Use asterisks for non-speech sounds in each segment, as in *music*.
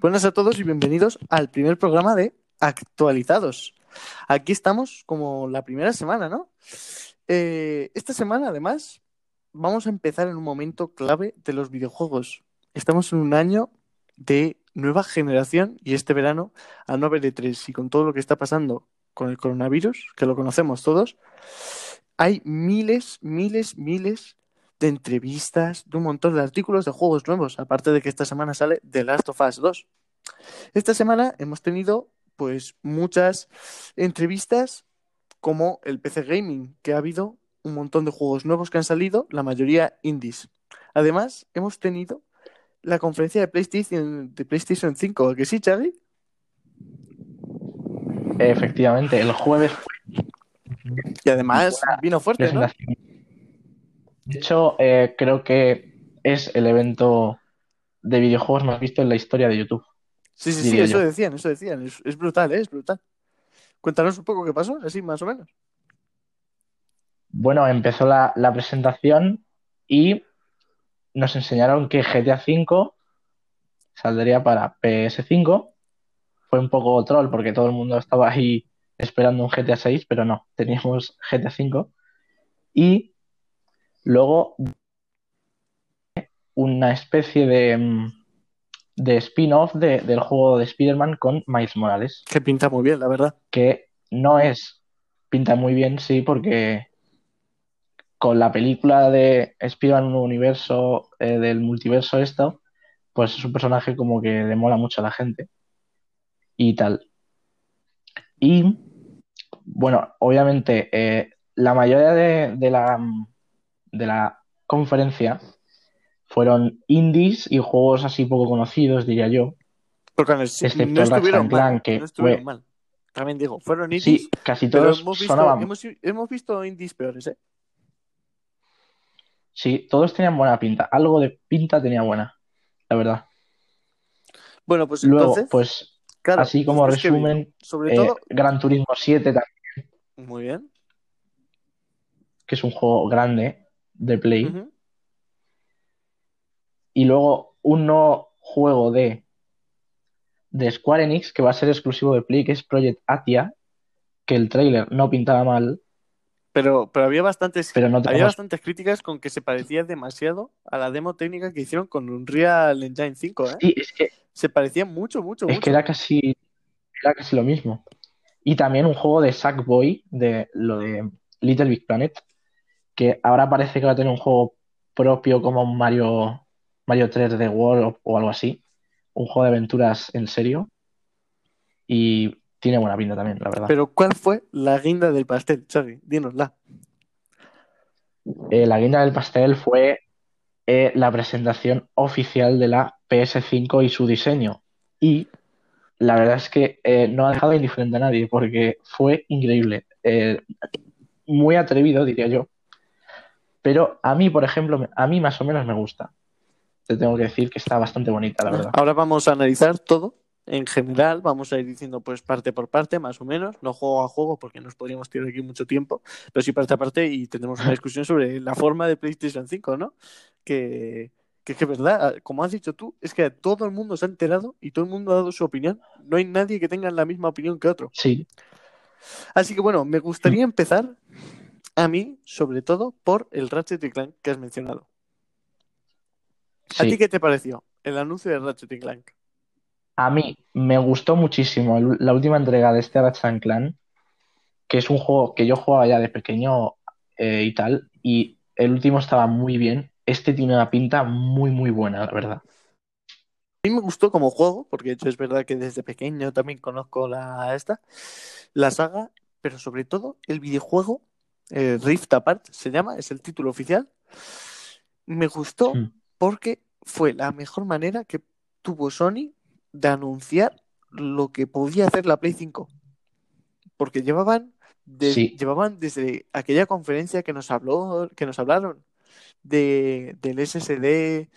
Buenas a todos y bienvenidos al primer programa de Actualizados. Aquí estamos como la primera semana, ¿no? Eh, esta semana, además, vamos a empezar en un momento clave de los videojuegos. Estamos en un año de nueva generación y este verano, al no haber E3 y con todo lo que está pasando con el coronavirus, que lo conocemos todos, hay miles, miles, miles de entrevistas, de un montón de artículos de juegos nuevos, aparte de que esta semana sale The Last of Us 2. Esta semana hemos tenido pues muchas entrevistas como el PC Gaming, que ha habido un montón de juegos nuevos que han salido, la mayoría indies. Además, hemos tenido la conferencia de PlayStation, de PlayStation 5, ¿que sí, Charlie? Efectivamente, el jueves. Y además vino fuerte, ¿no? De hecho, eh, creo que es el evento de videojuegos más visto en la historia de YouTube. Sí, sí, sí, eso decían, eso decían. Es, brutal, ¿eh? es brutal. Cuéntanos un poco qué pasó, así más o menos. Bueno, empezó la, presentación y nos enseñaron que GTA V saldría para PS5. Fue un poco troll porque todo el mundo estaba ahí esperando un GTA 6, pero no, teníamos GTA V. Y Luego, una especie de, mm, de spin-off del juego de Spider-Man con Miles Morales. Que pinta muy bien, la verdad. Que no es. Pinta muy bien, sí, porque con la película de Spider-Man un universo eh, del multiverso esto, pues es un personaje como que le mola mucho a la gente. Y tal. Y bueno, obviamente, eh, la mayoría de, la mm, de la conferencia fueron indies y juegos así poco conocidos, diría yo. Porque no, excepto estuvieron mal, que no estuvieron mal. También digo, fueron indies. Sí, casi todos hemos visto, hemos, visto indies peores, ¿eh? Sí, todos tenían buena pinta. Algo de pinta tenía buena, la verdad. Bueno, pues Luego, pues, así como resumen, sobre todo... Eh, Gran Turismo 7 también. Muy bien. Que es un juego grande de Play. Y luego un nuevo juego de, de Square Enix que va a ser exclusivo de Play, que es Project Atia, que el trailer no pintaba mal. Pero, pero había bastantes pero no había bastantes críticas con que se parecía demasiado a la demo técnica que hicieron con Unreal Engine 5, ¿eh? Sí, es que se parecía mucho, mucho, es que era casi era casi lo mismo. Y también un juego de Sackboy, de lo de Little Big Planet, que ahora parece que va a tener un juego propio como Mario, Mario 3 de World o, algo así. Un juego de aventuras en serio. Y tiene buena pinta también, la verdad. Pero ¿cuál fue la guinda del pastel, Xavi? Dínosla. Eh, la guinda del pastel fue eh, la presentación oficial de la PS5 y su diseño. Y la verdad es que eh, no ha dejado indiferente a nadie porque fue increíble. muy atrevido, diría yo. Pero a mí, por ejemplo, a mí más o menos me gusta. Te tengo que decir que está bastante bonita, la verdad. Ahora vamos a analizar todo en general, vamos a ir diciendo pues parte por parte, más o menos, no juego a juego porque nos podríamos tirar aquí mucho tiempo, pero sí parte a parte y tendremos una discusión sobre la forma de PlayStation 5, ¿no? Que, que es que verdad, como has dicho tú, es que todo el mundo se ha enterado y todo el mundo ha dado su opinión. No hay nadie que tenga la misma opinión que otro. Sí. Así que bueno, me gustaría empezar a mí, sobre todo, por el Ratchet Clank que has mencionado. ¿A ti qué te pareció el anuncio de Ratchet Clank? A mí me gustó muchísimo la última entrega de este Ratchet Clank, que es un juego que yo jugaba ya de pequeño eh, y tal, y el último estaba muy bien. Este tiene una pinta muy, muy buena, la verdad. A mí me gustó como juego, porque de hecho es verdad que desde pequeño también conozco la esta, la saga, pero sobre todo el videojuego eh, Rift Apart se llama, es el título oficial. Me gustó porque fue la mejor manera que tuvo Sony de anunciar lo que podía hacer la Play 5. Porque llevaban, llevaban desde aquella conferencia que nos habló, que nos hablaron de, del SSD,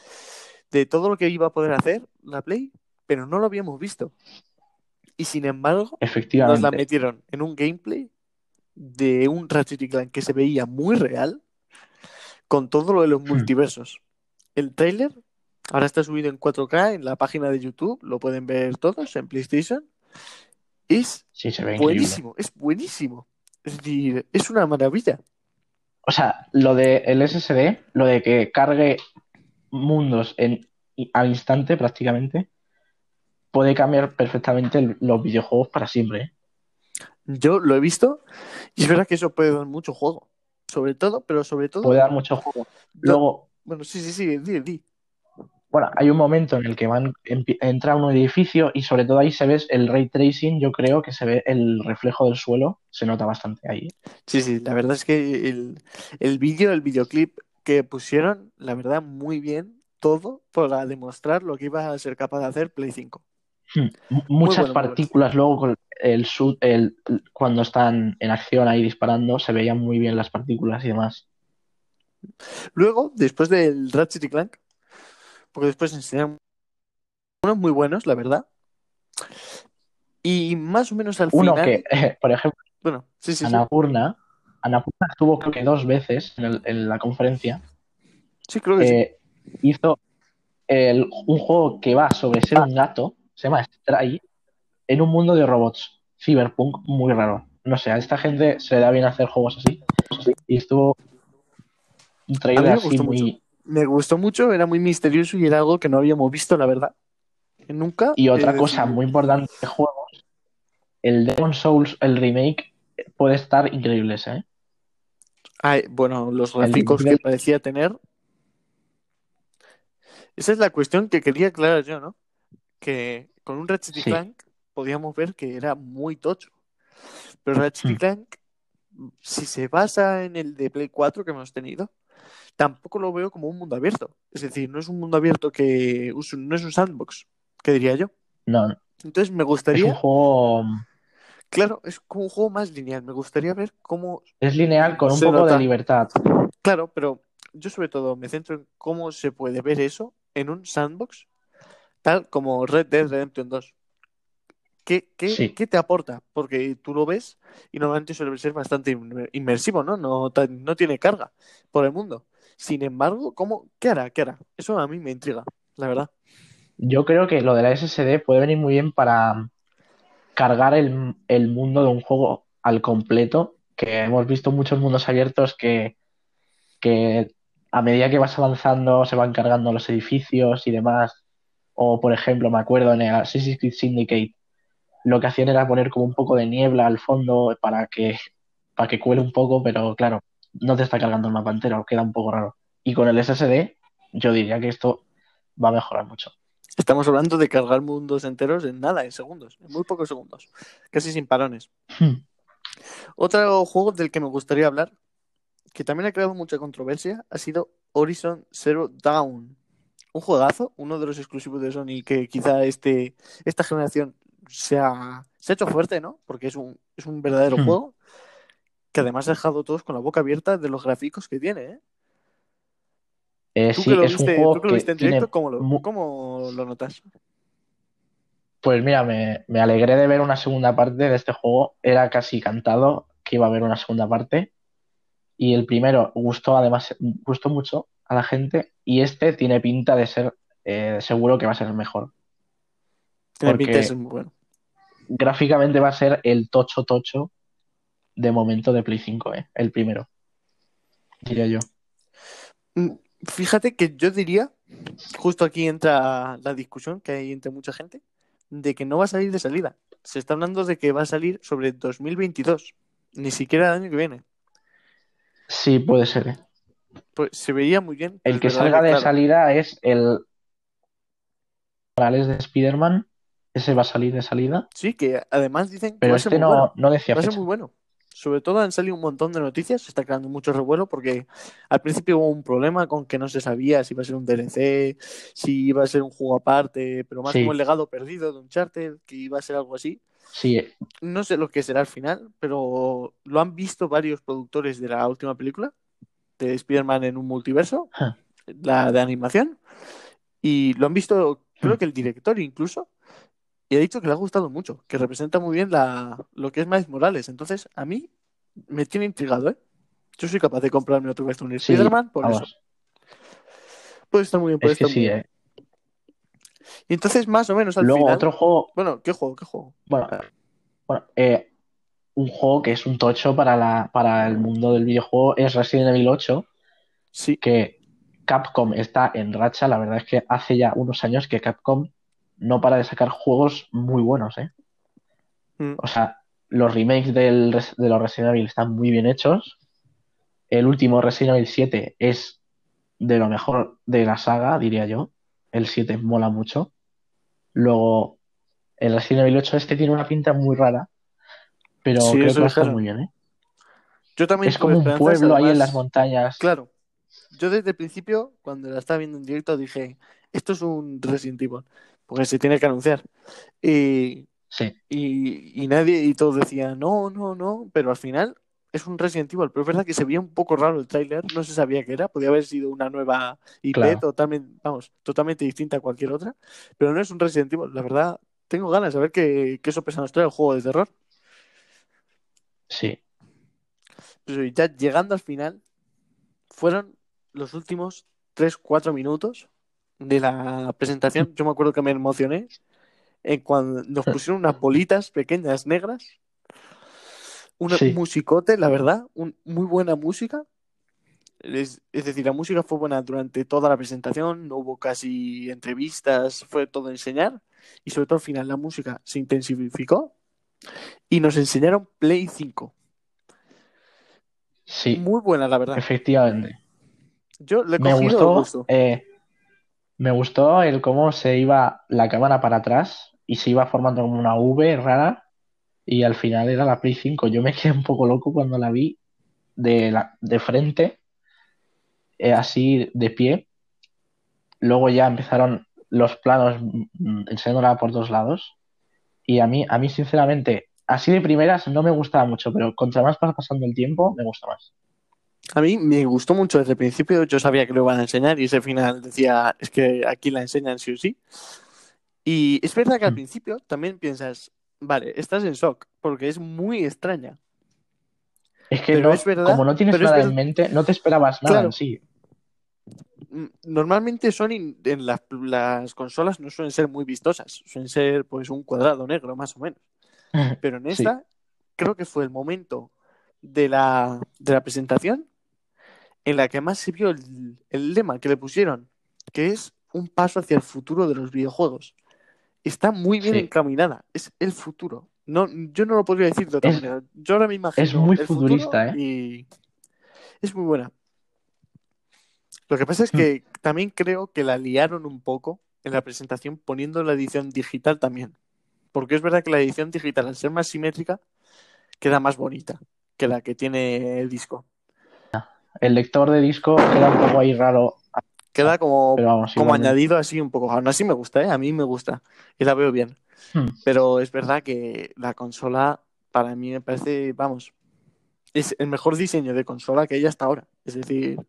de todo lo que iba a poder hacer la Play, pero no lo habíamos visto. Y sin embargo, nos la metieron en un gameplay de un Ratchet Clank que se veía muy real con todo lo de los multiversos. El trailer Ahora está subido en 4K en la página de YouTube, lo pueden ver todos en PlayStation. Es Sí, se ve increíble. buenísimo, es buenísimo. Es decir, es una maravilla. O sea, lo del SSD, lo de que cargue mundos en, al instante prácticamente, puede cambiar perfectamente el- los videojuegos para siempre. ¿eh? Yo lo he visto y es verdad que eso puede dar mucho juego. Sobre todo, pero sobre todo. Puede dar mucho juego. Luego, Bueno, sí, sí, sí, di, di. bueno, hay un momento en el que van, entra a un edificio y sobre todo ahí se ve el ray tracing, yo creo que se ve el reflejo del suelo, se nota bastante ahí. Sí, sí, la verdad es que el, el vídeo, el videoclip que pusieron, la verdad, muy bien, todo para demostrar lo que iba a ser capaz de hacer Play 5. Hmm. Muchas bueno, partículas luego con el, sud- el cuando están en acción ahí disparando, se veían muy bien las partículas y demás. Luego, después del Ratchet y Clank, porque después enseñaron unos muy buenos, la verdad. Y más o menos al Uno final, que, *laughs* por ejemplo, bueno, sí, sí, sí, Annapurna, Annapurna estuvo creo que dos veces en, el- en la conferencia, sí, creo que sí. eh, hizo el- un juego que va sobre ser un gato, se llama Stray, en un mundo de robots, cyberpunk muy raro. No sé, a esta gente se le da bien hacer juegos así. Y estuvo un trailer me así gustó muy... Me gustó mucho, era muy misterioso y era algo que no habíamos visto, la verdad. Nunca. Y otra eh, cosa decir- muy importante de juegos, el Demon Souls, el remake, puede estar increíble ese, ¿eh? Ay, bueno, los gráficos que parecía tener. Esa es la cuestión que quería aclarar yo, ¿no? Que con un Ratchet y Sí. Clank podíamos ver que era muy tocho. Pero Ratchet y Hmm. Clank, si se basa en el de Play 4 que hemos tenido, tampoco lo veo como un mundo abierto. Es decir, no es un mundo abierto que no es un sandbox, que diría yo. No, Entonces me es gustaría, un juego... claro, es como un juego más lineal. Me gustaría ver cómo Es lineal con un poco nota. de libertad. Claro, pero yo sobre todo me centro en cómo se puede ver eso en un sandbox, tal como Red Dead Redemption 2. ¿Qué, qué, Sí. qué te aporta? Porque tú lo ves y normalmente suele ser bastante inmer- inmersivo, ¿no? No, no tiene carga por el mundo. Sin embargo, ¿cómo, ¿qué hará? ¿Qué hará? Eso a mí me intriga, la verdad. Yo creo que lo de la SSD puede venir muy bien para cargar el, el mundo de un juego al completo, que hemos visto muchos mundos abiertos que, que a medida que vas avanzando se van cargando los edificios y demás. O, por ejemplo, me acuerdo en el Assassin's Creed Syndicate, lo que hacían era poner como un poco de niebla al fondo para que, para que cuele un poco, pero claro, no te está cargando el mapa entero, queda un poco raro. Y con el SSD, yo diría que esto va a mejorar mucho. Estamos hablando de cargar mundos enteros en nada, en segundos, en muy pocos segundos, casi sin parones. Hmm. Otro juego del que me gustaría hablar, que también ha creado mucha controversia, ha sido Horizon Zero Dawn. Un juegazo, uno de los exclusivos de Sony que quizá este, esta generación se ha, se ha hecho fuerte, ¿no? Porque es un, es un verdadero Hmm. juego que además ha dejado todos con la boca abierta de los gráficos que tiene, ¿eh? Eh, Tú sí, que lo es un juego tú que lo que viste en tiene directo, ¿cómo lo, mu- cómo lo notas? Pues mira, me, me alegré de ver una segunda parte de este juego. Era casi cantado que iba a haber una segunda parte. Y el primero gustó, además, gustó mucho a la gente. Y este tiene pinta de ser, eh, seguro que va a ser el mejor. Tiene pinta de ser muy bueno. Gráficamente va a ser el tocho tocho de momento de Play 5, ¿eh? El primero. Diría yo. Mm, Fíjate que yo diría, justo aquí entra la discusión que hay entre mucha gente, de que no va a salir de salida. Se está hablando de que va a salir sobre 2022, ni siquiera el año que viene. Sí, puede ser, ¿eh? Pues se vería muy bien. El que salga de claro, salida es el de Spider-Man. Ese va a salir de salida. Sí, que además dicen que Pero va a ser este muy no, bueno. no decía Va a ser muy bueno. Sobre todo han salido un montón de noticias, se está creando mucho revuelo porque al principio hubo un problema con que no se sabía si iba a ser un DLC, si iba a ser un juego aparte, pero más Sí. como el legado perdido de Uncharted, que iba a ser algo así. Sí, No sé lo que será al final, pero lo han visto varios productores de la última película, de Spider-Man en un multiverso, Ja. la de animación, y lo han visto, creo Hmm. que el director incluso, y ha dicho que le ha gustado mucho, que representa muy bien la, lo que es Miles Morales. Entonces, a mí me tiene intrigado, ¿eh? Yo soy capaz de comprarme otra vez un sí, Spider-Man por vamos. eso. Puede estar muy bien, puede Es que muy sí, bien. eh. Y entonces, más o menos al Luego final. otro juego, Bueno, ¿qué juego? ¿Qué juego? bueno, bueno, eh, un juego que es un tocho para la, para el mundo del videojuego es Resident Evil 8, Sí. que Capcom está en racha. La verdad es que hace ya unos años que Capcom no para de sacar juegos muy buenos, ¿eh? Mm. O sea, los remakes del de los Resident Evil están muy bien hechos. El último Resident Evil 7 es de lo mejor de la saga, diría yo. El 7 mola mucho. Luego, el Resident Evil 8 este tiene una pinta muy rara, pero Sí, creo que va a estar muy bien, ¿eh? Yo también Es como un pueblo ahí en las montañas. Claro. Yo desde el principio, cuando la estaba viendo en directo, dije, esto es un Resident Evil, porque se tiene que anunciar. Y, Sí, y, y nadie, y todos decían, no, no, no, pero al final es un Resident Evil, pero es verdad que se veía un poco raro el tráiler, no se sabía qué era, podía haber sido una nueva IP Claro. totalmente, vamos, totalmente distinta a cualquier otra, pero no es un Resident Evil, la verdad, tengo ganas de saber qué, qué sorpresa nos trae el juego de terror. sí. Pero ya llegando al final, fueron los últimos 3-4 minutos de la presentación. Yo me acuerdo que me emocioné en cuando nos *laughs* pusieron unas bolitas pequeñas negras, una Sí. musicote, la verdad, un- muy buena música. Es, es decir, la música fue buena durante toda la presentación, no hubo casi entrevistas, fue todo enseñar. Y sobre todo al final la música se intensificó y nos enseñaron Play 5. Sí, Muy buena, la verdad. efectivamente. Yo le he Me cogido el gustó, gusto. eh, me gustó el cómo se iba la cámara para atrás y se iba formando como una V rara y al final era la Play 5. Yo me *laughs* quedé un poco loco cuando la vi de, la, de frente, eh, así de pie. Luego ya empezaron los planos mm, enseñándola por dos lados y a mí, a mí sinceramente, así de primeras no me gustaba mucho, pero contra más pasa pasando el tiempo, me gusta más. A mí me gustó mucho desde el principio, yo sabía que lo iban a enseñar y ese final decía, es que aquí la enseñan sí o sí. Y es verdad que al Mm. principio también piensas, vale, estás en shock, porque es muy extraña. Es que Pero no, es verdad- como no tienes nada en mente, no te esperabas nada Claro. en sí. Mm, Normalmente son in- en las, las consolas no suelen ser muy vistosas, suelen ser pues un cuadrado negro más o menos. *laughs* Pero en Sí. esta creo que fue el momento de la, de la presentación en la que más se vio el, el lema que le pusieron, que es un paso hacia el futuro de los videojuegos. Está muy bien Sí. encaminada, es el futuro. No, yo no lo podría decir de otra Es- manera. Yo ahora me imagino es muy el futurista, ¿eh? y es muy buena. Lo que pasa es Hmm. que también creo que la liaron un poco en la presentación poniendo la edición digital también. Porque es verdad que la edición digital, al ser más simétrica, queda más bonita que la que tiene el disco. El lector de disco queda un poco ahí raro, Queda como, vamos, como igualmente. añadido así un poco. Aún así me gusta, ¿eh? A mí me gusta. Y la veo bien. Hmm. Pero es verdad que la consola, para mí me parece, vamos, es el mejor diseño de consola que hay hasta ahora. Es decir,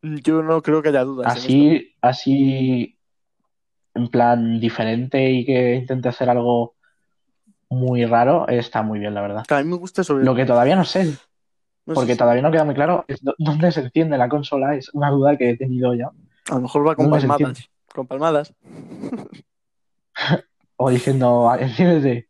yo no creo que haya dudas. en esto. Así, así, en plan diferente y que intente hacer algo muy raro, está muy bien, la verdad. A mí me gusta sobre Lo que todavía no sé, no porque si- todavía no queda muy claro, es dó- dónde se enciende la consola, es una duda que he tenido ya. A lo mejor va con ¿Dónde se palmadas. Con palmadas. *laughs* O diciendo, "Ah, enciéndete.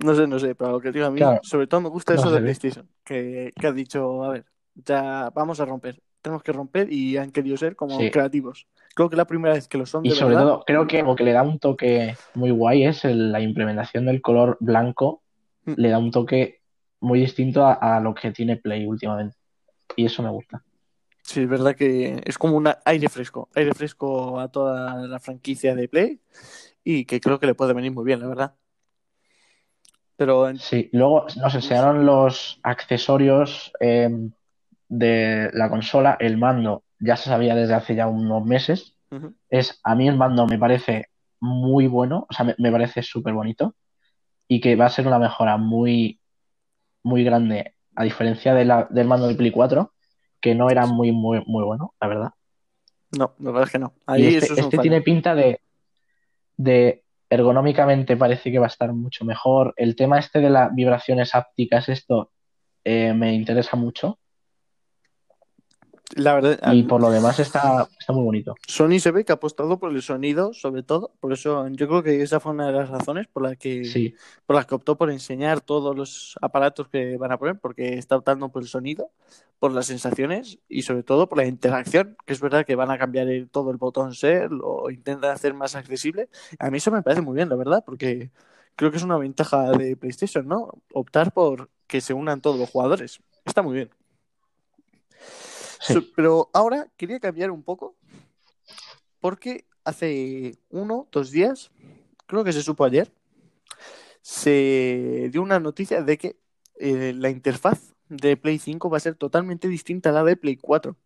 No sé, no sé, pero lo que digo a mí, Claro. sobre todo me gusta No eso de ve. PlayStation, que, que ha dicho, a ver, ya vamos a romper, tenemos que romper y han querido ser como Sí. creativos. Creo que la primera vez que lo son Y de sobre verdad, todo, creo que lo que le da un toque muy guay es el- la implementación del color blanco. Mm. Le da un toque muy distinto a, a lo que tiene Play últimamente. Y eso me gusta. sí, es verdad que es como un aire fresco, aire fresco a toda la franquicia de Play y que creo que le puede venir muy bien, la verdad. Pero en- Sí, luego nos enseñaron los accesorios eh, de la consola. El mando ya se sabía desde hace ya unos meses. Es, a mí el mando me parece muy bueno, o sea, me, me parece súper bonito y que va a ser una mejora muy, muy grande, a diferencia de la- del mando del Play 4, que no era muy, muy, muy bueno, la verdad. no, la verdad es que no. Y este, eso es un este tiene pinta de, de ergonómicamente parece que va a estar mucho mejor. El tema este de las vibraciones ápticas, esto eh, me interesa mucho. La verdad, Y por lo demás está, está muy bonito. Sony se ve que ha apostado por el sonido, sobre todo. Por eso yo creo que esa fue una de las razones por las que, Sí, por las que optó por enseñar todos los aparatos que van a poner, porque está optando por el sonido, por las sensaciones y sobre todo por la interacción, que es verdad que van a cambiar el- todo el botón ser, lo intentan hacer más accesible. A mí eso me parece muy bien, la verdad, porque creo que es una ventaja de PlayStation, ¿no? Optar por que se unan todos los jugadores. Está muy bien. Sí. Pero ahora quería cambiar un poco porque hace uno, dos días, creo que se supo ayer, se dio una noticia de que eh, la interfaz de Play 5 va a ser totalmente distinta a la de Play 4.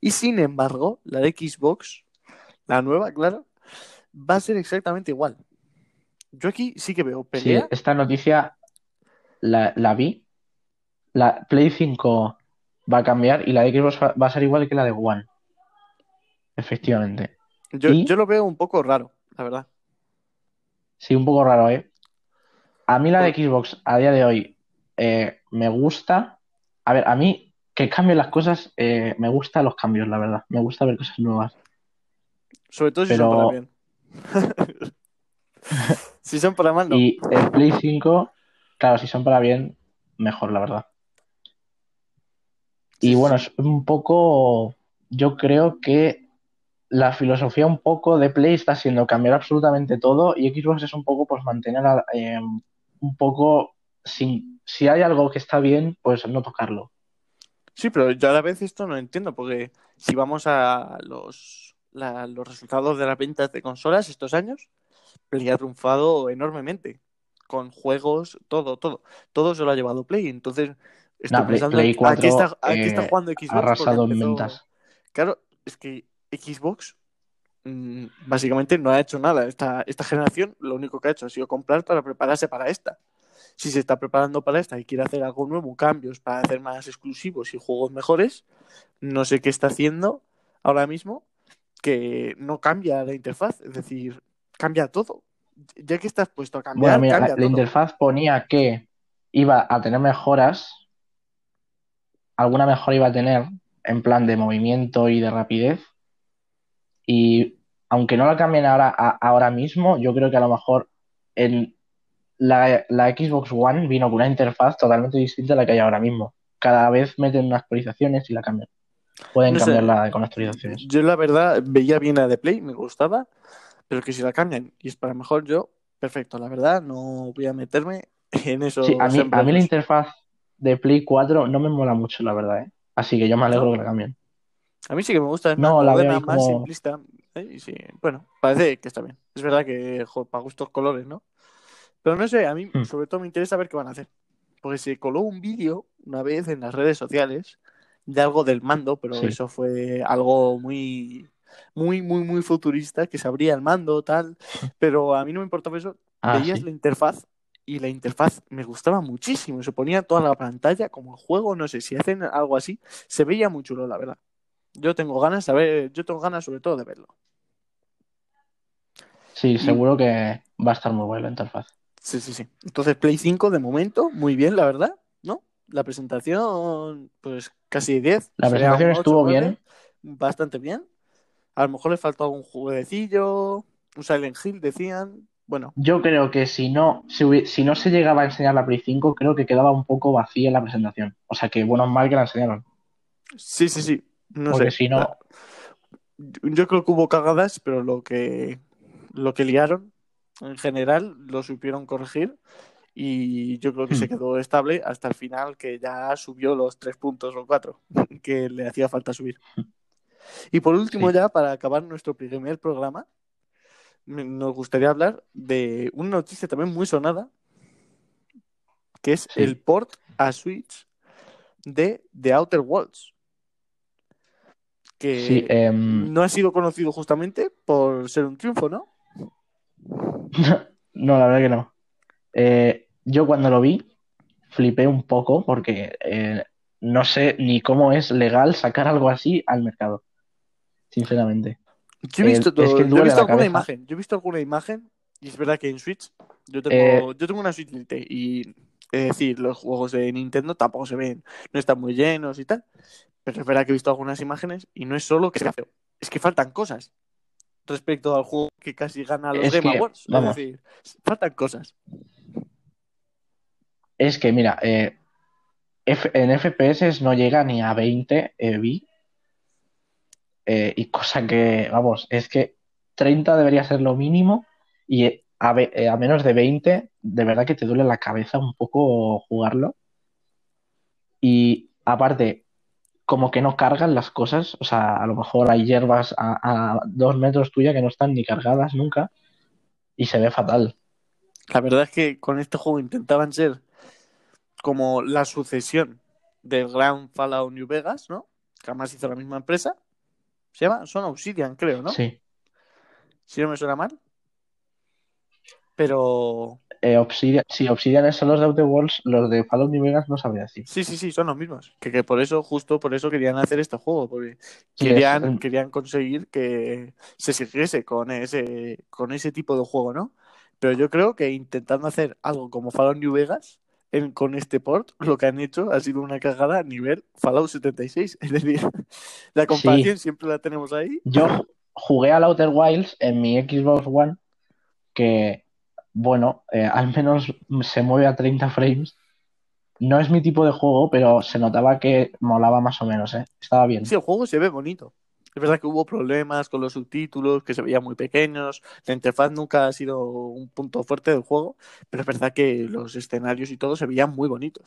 Y sin embargo, la de Xbox, la nueva, claro, va a ser exactamente igual. Yo aquí sí que veo Sí, pelea. esta noticia la, la vi. La Play 5 va a cambiar y la de Xbox va a ser igual que la de One. Efectivamente. Yo, y- yo lo veo un poco raro, la verdad. Sí, un poco raro, ¿eh? A mí la de Xbox a día de hoy eh, me gusta. A ver, a mí que cambien las cosas, eh, me gustan los cambios, la verdad. Me gusta ver cosas nuevas. Sobre todo si Pero- son para bien. *laughs* si son para mal, no. Y el Play 5, claro, si son para bien, mejor, la verdad. Y bueno, es un poco, yo creo que la filosofía un poco de Play está siendo cambiar absolutamente todo y Xbox es un poco pues mantener a- eh, un poco sin, si hay algo que está bien, pues no tocarlo. Sí, pero yo a la vez esto no entiendo, porque si vamos a los, la- los resultados de las ventas de consolas estos años, Play ha triunfado enormemente. Con juegos, todo, todo. Todo se lo ha llevado Play. Entonces, estoy No, pensando Play en a qué está, 4, a qué está eh, jugando Xbox. Ha arrasado en ventas. Claro, es que Xbox mm, básicamente no ha hecho nada. Esta, esta generación lo único que ha hecho ha sido comprar para prepararse para esta. Si se está preparando para esta y quiere hacer algo nuevo, cambios para hacer más exclusivos y juegos mejores, no sé qué está haciendo ahora mismo que no cambia la interfaz. Es decir, cambia todo. Ya que estás puesto a cambiar, Bueno, mira, cambia la, interfaz ponía que iba a tener mejoras, alguna mejora iba a tener en plan de movimiento y de rapidez, y aunque no la cambien ahora, a- ahora mismo, yo creo que a lo mejor en la, la Xbox One vino con una interfaz totalmente distinta a la que hay ahora mismo. Cada vez meten unas actualizaciones y la cambian. Pueden No sé. cambiarla con actualizaciones. Yo la verdad veía bien la de Play, me gustaba, pero que si la cambian y es para mejor, yo, perfecto, la verdad, no voy a meterme *laughs* en eso. Sí, a mí, a mí la interfaz de Play 4 no me mola mucho, la verdad, ¿eh? Así que yo me alegro que la cambien. A mí sí que me gusta, es No, más la moderna, veo ahí más como- simplista. ¿eh? Y sí, bueno, parece que está bien. Es verdad que jo, para gustos colores, ¿no? Pero no sé, a mí Hmm. sobre todo me interesa ver qué van a hacer. Porque se coló un vídeo una vez en las redes sociales de algo del mando, pero Sí. eso fue algo muy, muy, muy, muy futurista, que se abría el mando, tal. Pero a mí no me importaba eso. Ah, Veías sí. la interfaz y la interfaz me gustaba muchísimo. Se ponía toda la pantalla como el juego, no sé si hacen algo así. Se veía muy chulo, la verdad. Yo tengo ganas de ver, yo tengo ganas sobre todo de verlo. Sí, seguro que va a estar muy buena la interfaz. Sí, sí, sí. Entonces, Play 5 de momento, muy bien, la verdad, ¿no? La presentación, pues casi 10. La presentación un 8, estuvo 9, bien. Bastante bien. A lo mejor le faltó algún jueguecillo, un Silent Hill, decían. Bueno, Yo creo que si no, si, no se llegaba a enseñar la Play 5, creo que quedaba un poco vacía la presentación. O sea que bueno o mal que la enseñaron. sí, sí, sí. No Porque sé. si no, Yo creo que hubo cagadas, pero lo que, lo que liaron, en general, lo supieron corregir. Y yo creo que se Hmm. quedó estable hasta el final, que ya subió los tres puntos o cuatro *laughs* que le hacía falta subir. Y por último, Sí. ya para acabar nuestro primer programa, nos gustaría hablar de una noticia también muy sonada, que es Sí. el port a Switch de The Outer Worlds. Que sí, em, no ha sido conocido justamente por ser un triunfo, ¿no? *laughs* no, la verdad que no. Eh, yo cuando lo vi, flipé un poco porque eh, no sé ni cómo es legal sacar algo así al mercado. Sinceramente. Yo he visto, es que todo- yo he visto alguna imagen, yo he visto alguna imagen y es verdad que en Switch yo tengo, Eh, yo tengo una Switch Lite y es decir, los juegos de Nintendo tampoco se ven, no están muy llenos y tal, Pero es verdad que he visto algunas imágenes y no es solo que sea feo, es que faltan cosas respecto al juego que casi gana los Es Game que, Awards. vamos. Es decir, faltan cosas. Es que, mira, eh, en FPS no llega ni a 20 EBI. Eh, y cosa que, vamos, es que 30 debería ser lo mínimo. Y eh, eh, a menos de 20, de verdad que te duele la cabeza un poco jugarlo. Y aparte, como que no cargan las cosas. O sea, a lo mejor hay hierbas a, a dos metros tuya que no están ni cargadas nunca. Y se ve fatal. La verdad es que con este juego intentaban ser como la sucesión del gran Fallout New Vegas, ¿no? Que además hizo la misma empresa. Se llama, son Obsidian, creo, ¿no? Sí. Si no me suena mal. Pero Eh, Obsidian, si Obsidian son los de Outer Worlds, los de Fallout New Vegas no sabría decir. sí, sí, sí, son los mismos. Que, que por eso, justo por eso querían hacer este juego, porque Sí, querían, es- querían conseguir que se siguiese con ese, con ese tipo de juego, ¿no? Pero yo creo que intentando hacer algo como Fallout New Vegas, en- con este port, lo que han hecho ha sido una cagada a nivel Fallout 76. *laughs* Es decir, la comparación siempre la tenemos ahí. Yo jugué al Outer Wilds en mi Xbox One, que, bueno, eh, al menos se mueve a 30 frames. No es mi tipo de juego, pero se notaba que molaba más o menos, ¿eh? Estaba bien. Sí, el juego se ve bonito. Es verdad que hubo problemas con los subtítulos, que se veían muy pequeños. La interfaz nunca ha sido un punto fuerte del juego, pero es verdad que los escenarios y todo se veían muy bonitos.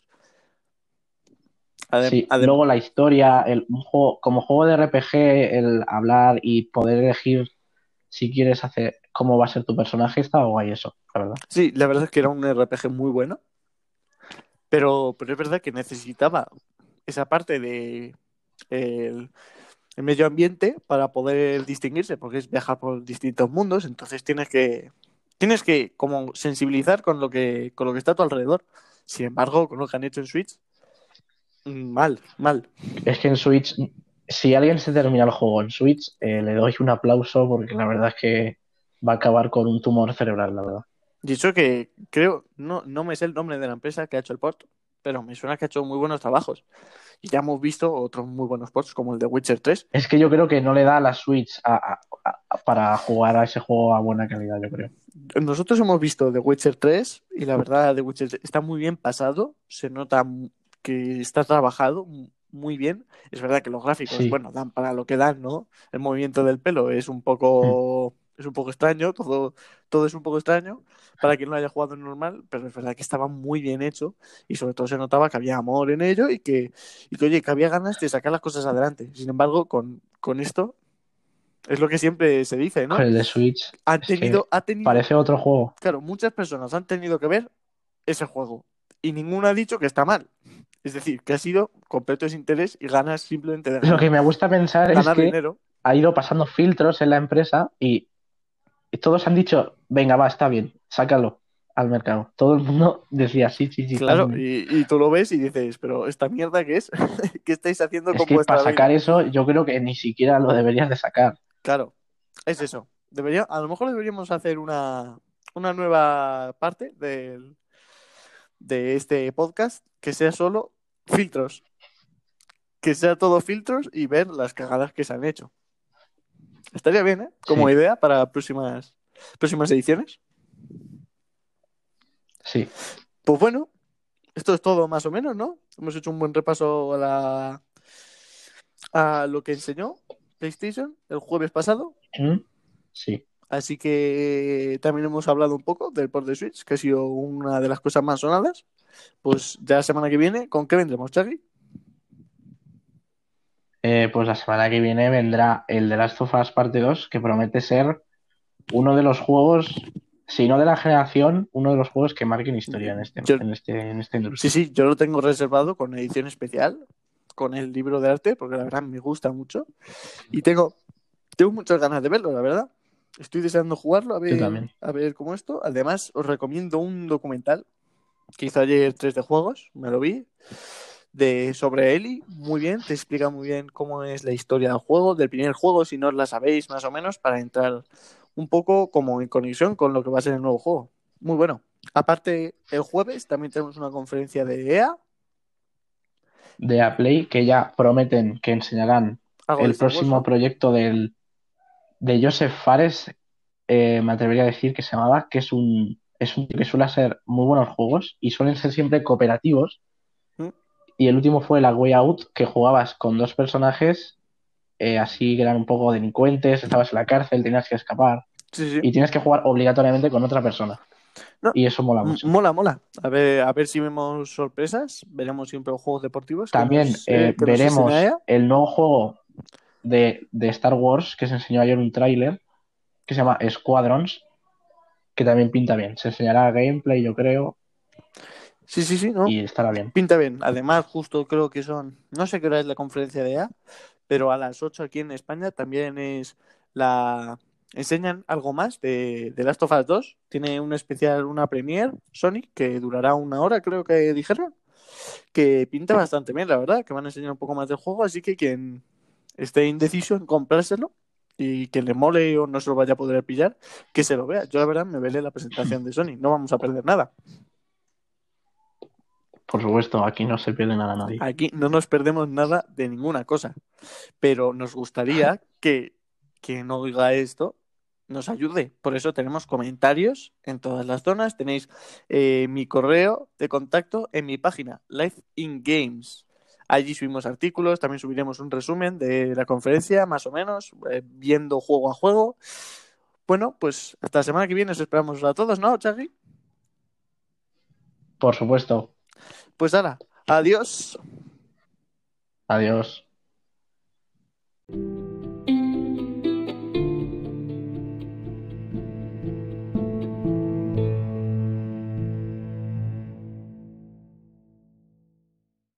Adem- Sí, adem- luego la historia, el, un juego, como juego de RPG, el hablar y poder elegir si quieres hacer cómo va a ser tu personaje, estaba guay eso, la verdad. Sí, la verdad es que era un RPG muy bueno, pero, pero es verdad que necesitaba esa parte de el, el medio ambiente para poder distinguirse, porque es viajar por distintos mundos, entonces tienes que tienes que como sensibilizar con lo que con lo que está a tu alrededor. Sin embargo, con lo que han hecho en Switch, mm, mal, mal. Es que en Switch, si alguien se termina el juego en Switch, eh, le doy un aplauso porque la verdad es que va a acabar con un tumor cerebral, la verdad. Eso que creo, no, no me sé el nombre de la empresa que ha hecho el port, pero me suena que ha hecho muy buenos trabajos. Y ya hemos visto otros muy buenos ports, como el de Witcher 3. Es que yo creo que no le da la Switch a- a- a- para jugar a ese juego a buena calidad, yo creo. Nosotros hemos visto The Witcher 3 y la verdad The Witcher 3 está muy bien pasado, se nota que está trabajado muy bien. Es verdad que los gráficos, Sí. bueno, dan para lo que dan, ¿no? El movimiento del pelo es un poco es un poco extraño, todo todo es un poco extraño para quien no haya jugado en normal, pero es verdad que estaba muy bien hecho y sobre todo se notaba que había amor en ello y que y que oye, que había ganas de sacar las cosas adelante. Sin embargo, con con esto es lo que siempre se dice, ¿no? Con el de Switch Ha tenido ha tenido parece otro juego. Claro, muchas personas han tenido que ver ese juego y ninguno ha dicho que está mal. Es decir, que ha sido completo desinterés y ganas simplemente de Lo ganar, que me gusta pensar es que dinero. ha ido pasando filtros en la empresa y, y todos han dicho, venga, va, está bien, sácalo al mercado. Todo el mundo *laughs* decía, sí, sí, sí. Claro, bien". y, y tú lo ves y dices, pero esta mierda qué es, *laughs* ¿qué estáis haciendo Es con que vuestra para sacar vida? eso, yo creo que ni siquiera lo deberías de sacar. Claro, es eso. Debería, a lo mejor deberíamos hacer una, una nueva parte del, de este podcast que sea solo filtros. Que sea todo filtros y ver las cagadas que se han hecho. Estaría bien, ¿eh? Como Sí. idea para próximas, próximas ediciones. Sí, Pues bueno, esto es todo más o menos, ¿no? Hemos hecho un buen repaso a la a lo que enseñó PlayStation el jueves pasado. ¿Mm? sí. Así que también hemos hablado un poco del port de Switch, que ha sido una de las cosas más sonadas. Pues ya la semana que viene, ¿con qué vendremos, Chagui? Eh, pues la semana que viene vendrá el de Last of Us Parte 2, que promete ser uno de los juegos, si no de la generación, uno de los juegos que marquen historia en este, Yo- en este, en esta industria. Sí, sí, yo lo tengo reservado con edición especial, con el libro de arte, porque la verdad me gusta mucho. Y tengo, tengo muchas ganas de verlo, la verdad. Estoy deseando jugarlo, a ver, a ver cómo esto. Además, os recomiendo un documental que hizo ayer 3 de Juegos, me lo vi, de sobre Eli, muy bien, te explica muy bien cómo es la historia del juego, del primer juego, si no la sabéis más o menos, para entrar un poco como en conexión con lo que va a ser el nuevo juego. Muy bueno. Aparte, el jueves también tenemos una conferencia de EA de A Play que ya prometen que enseñarán Algo el próximo proyecto del, de Joseph Fares, eh, me atrevería a decir que se llamaba, que es un, es un tío que suele hacer muy buenos juegos y suelen ser siempre cooperativos. Y el último fue la Way Out, que jugabas con dos personajes, eh, así que eran un poco delincuentes, estabas en la cárcel, tenías que escapar Sí, sí. y tienes que jugar obligatoriamente con otra persona. No, Y eso mola mucho. Mola, mola. A ver, a ver si vemos sorpresas. Veremos siempre los juegos deportivos. También nos, eh, veremos el nuevo juego de, de Star Wars que se enseñó ayer un tráiler que se llama Squadrons, que también pinta bien. Se enseñará gameplay, yo creo, Sí, sí, sí, ¿no? y estará bien. Pinta bien. Además, justo creo que son. No sé qué hora es la conferencia de EA, pero a las 8 aquí en España también es la. Enseñan algo más de, de Last of Us 2. Tiene un especial, una premiere Sony, que durará una hora, creo que dijeron. Que pinta bastante bien, la verdad. Que van a enseñar un poco más del juego. Así que quien esté indeciso en comprárselo y que le mole o no se lo vaya a poder pillar, que se lo vea. Yo, la verdad, me veré la presentación de Sony. No vamos a perder nada. Por supuesto, aquí no se pierde nada a nadie. Aquí no nos perdemos nada de ninguna cosa, pero nos gustaría *laughs* que quien oiga esto nos ayude. Por eso tenemos comentarios en todas las zonas. Tenéis eh, mi correo de contacto en mi página, Life in Games. Allí subimos artículos, también subiremos un resumen de la conferencia, más o menos, eh, viendo juego a juego. Bueno, pues hasta la semana que viene os esperamos a todos, ¿no, Chagui? Por supuesto. Pues ahora, adiós. Adiós.